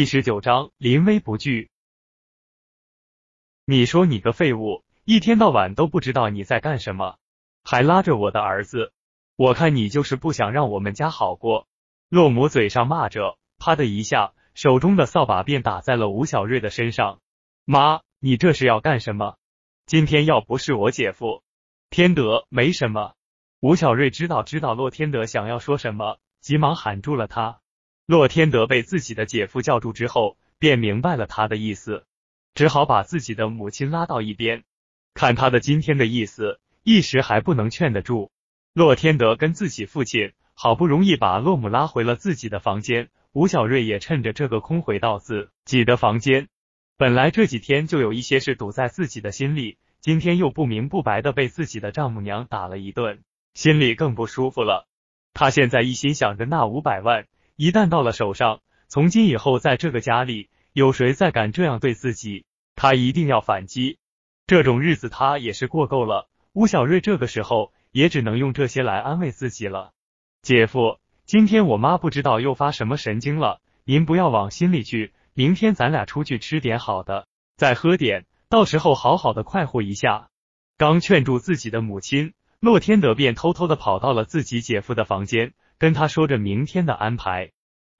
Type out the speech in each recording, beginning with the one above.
第十九章临危不惧。你说你个废物，一天到晚都不知道你在干什么，还拉着我的儿子，我看你就是不想让我们家好过。洛母嘴上骂着，啪的一下，手中的扫把便打在了吴小瑞的身上。妈，你这是要干什么？今天要不是我姐夫，天德没什么。吴小瑞知道知道洛天德想要说什么，急忙喊住了他。洛天德被自己的姐夫叫住之后，便明白了他的意思。只好把自己的母亲拉到一边，看他的今天的意思，一时还不能劝得住。洛天德跟自己父亲好不容易把洛母拉回了自己的房间，吴小瑞也趁着这个空回到自己的房间。本来这几天就有一些事堵在自己的心里，今天又不明不白的被自己的丈母娘打了一顿，心里更不舒服了。他现在一心想着那五百万，一旦到了手上，从今以后在这个家里。有谁再敢这样对自己？他一定要反击。这种日子他也是过够了。吴小瑞这个时候也只能用这些来安慰自己了。姐夫，今天我妈不知道又发什么神经了，您不要往心里去。明天咱俩出去吃点好的，再喝点，到时候好好的快活一下。刚劝住自己的母亲，洛天德便偷偷的跑到了自己姐夫的房间，跟他说着明天的安排。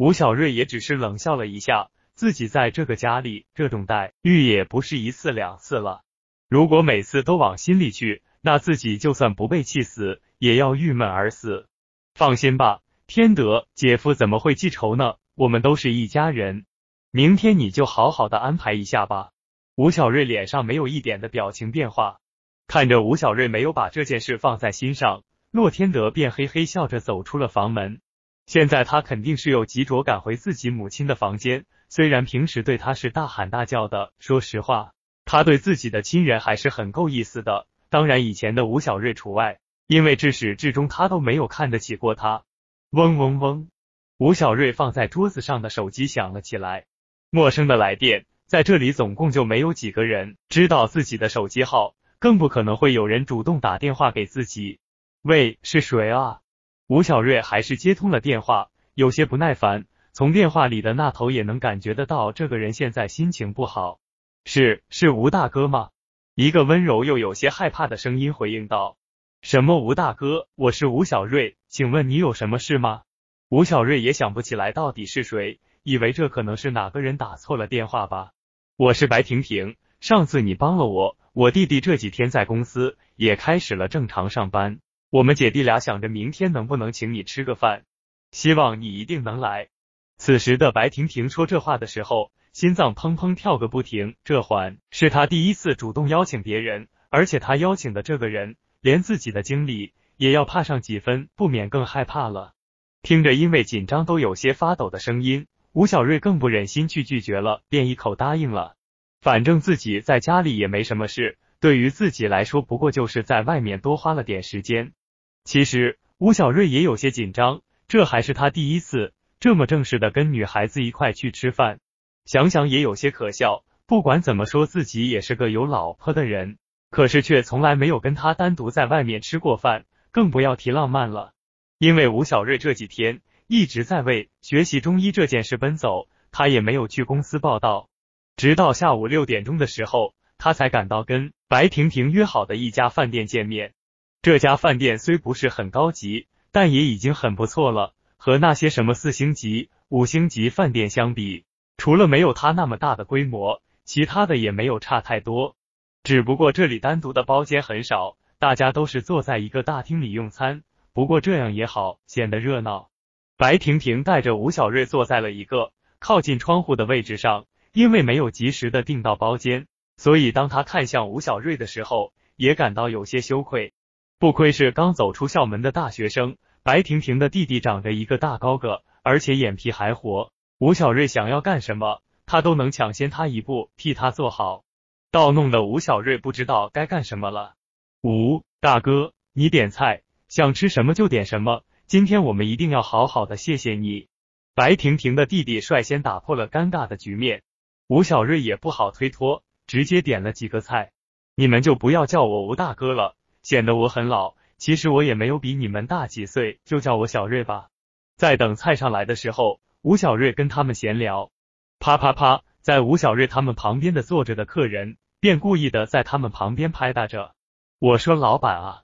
吴小瑞也只是冷笑了一下。自己在这个家里，这种待遇也不是一次两次了。如果每次都往心里去，那自己就算不被气死，也要郁闷而死。放心吧，天德姐夫怎么会记仇呢？我们都是一家人。明天你就好好的安排一下吧。吴小瑞脸上没有一点的表情变化，看着吴小瑞没有把这件事放在心上，洛天德便嘿嘿笑着走出了房门。现在他肯定是有急着赶回自己母亲的房间。虽然平时对他是大喊大叫的，说实话，他对自己的亲人还是很够意思的。当然，以前的吴小瑞除外，因为至始至终他都没有看得起过他。嗡嗡嗡，吴小瑞放在桌子上的手机响了起来。陌生的来电，在这里总共就没有几个人知道自己的手机号，更不可能会有人主动打电话给自己。喂，是谁啊？吴小瑞还是接通了电话，有些不耐烦。从电话里的那头也能感觉得到，这个人现在心情不好。是是吴大哥吗？一个温柔又有些害怕的声音回应道：“什么吴大哥？我是吴小瑞，请问你有什么事吗？”吴小瑞也想不起来到底是谁，以为这可能是哪个人打错了电话吧。我是白婷婷，上次你帮了我，我弟弟这几天在公司也开始了正常上班，我们姐弟俩想着明天能不能请你吃个饭，希望你一定能来。此时的白婷婷说这话的时候，心脏砰砰跳个不停。这还是她第一次主动邀请别人，而且她邀请的这个人，连自己的经理也要怕上几分，不免更害怕了。听着因为紧张都有些发抖的声音，吴小瑞更不忍心去拒绝了，便一口答应了。反正自己在家里也没什么事，对于自己来说，不过就是在外面多花了点时间。其实吴小瑞也有些紧张，这还是他第一次。这么正式的跟女孩子一块去吃饭，想想也有些可笑。不管怎么说，自己也是个有老婆的人，可是却从来没有跟他单独在外面吃过饭，更不要提浪漫了。因为吴小瑞这几天一直在为学习中医这件事奔走，他也没有去公司报道。直到下午六点钟的时候，他才赶到跟白婷婷约好的一家饭店见面。这家饭店虽不是很高级，但也已经很不错了。和那些什么四星级、五星级饭店相比，除了没有它那么大的规模，其他的也没有差太多。只不过这里单独的包间很少，大家都是坐在一个大厅里用餐。不过这样也好，显得热闹。白婷婷带着吴小瑞坐在了一个靠近窗户的位置上，因为没有及时的订到包间，所以当他看向吴小瑞的时候，也感到有些羞愧。不愧是刚走出校门的大学生。白婷婷的弟弟长着一个大高个，而且眼皮还活。吴小瑞想要干什么，他都能抢先他一步替他做好，倒弄得吴小瑞不知道该干什么了。吴大哥，你点菜，想吃什么就点什么。今天我们一定要好好的谢谢你。白婷婷的弟弟率先打破了尴尬的局面，吴小瑞也不好推脱，直接点了几个菜。你们就不要叫我吴大哥了，显得我很老。其实我也没有比你们大几岁，就叫我小瑞吧。在等菜上来的时候，吴小瑞跟他们闲聊，啪啪啪，在吴小瑞他们旁边的坐着的客人，便故意的在他们旁边拍打着。我说老板啊，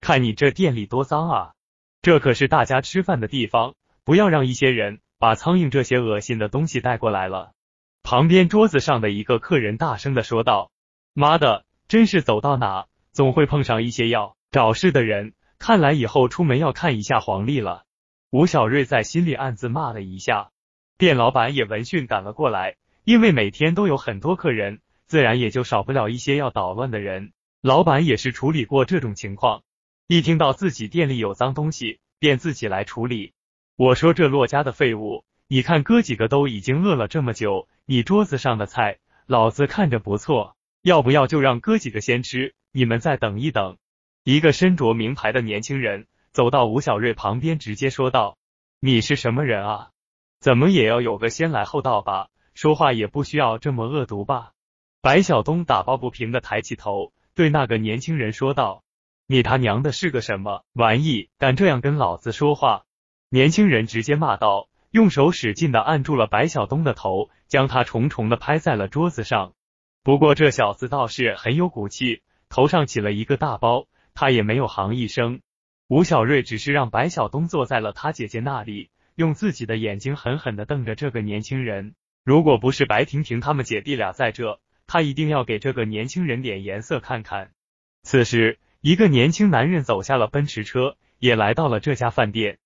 看你这店里多脏啊，这可是大家吃饭的地方，不要让一些人把苍蝇这些恶心的东西带过来了。旁边桌子上的一个客人大声的说道：“妈的，真是走到哪总会碰上一些要找事的人，看来以后出门要看一下黄历了。”吴小瑞在心里暗自骂了一下。店老板也闻讯赶了过来，因为每天都有很多客人，自然也就少不了一些要捣乱的人。老板也是处理过这种情况，一听到自己店里有脏东西，便自己来处理。我说这骆家的废物，你看哥几个都已经饿了这么久，你桌子上的菜，老子看着不错，要不要就让哥几个先吃，你们再等一等。一个身着名牌的年轻人走到吴小瑞旁边，直接说道：“你是什么人啊？”怎么也要有个先来后到吧，说话也不需要这么恶毒吧。白晓东打抱不平的抬起头，对那个年轻人说道：“你他娘的是个什么玩意，敢这样跟老子说话？”年轻人直接骂道，用手使劲的按住了白晓东的头，将他重重的拍在了桌子上。不过这小子倒是很有骨气，头上起了一个大包，他也没有行一声。吴小瑞只是让白晓东坐在了他姐姐那里。用自己的眼睛狠狠的瞪着这个年轻人，如果不是白婷婷他们姐弟俩在这，他一定要给这个年轻人点颜色看看。此时，一个年轻男人走下了奔驰车，也来到了这家饭店。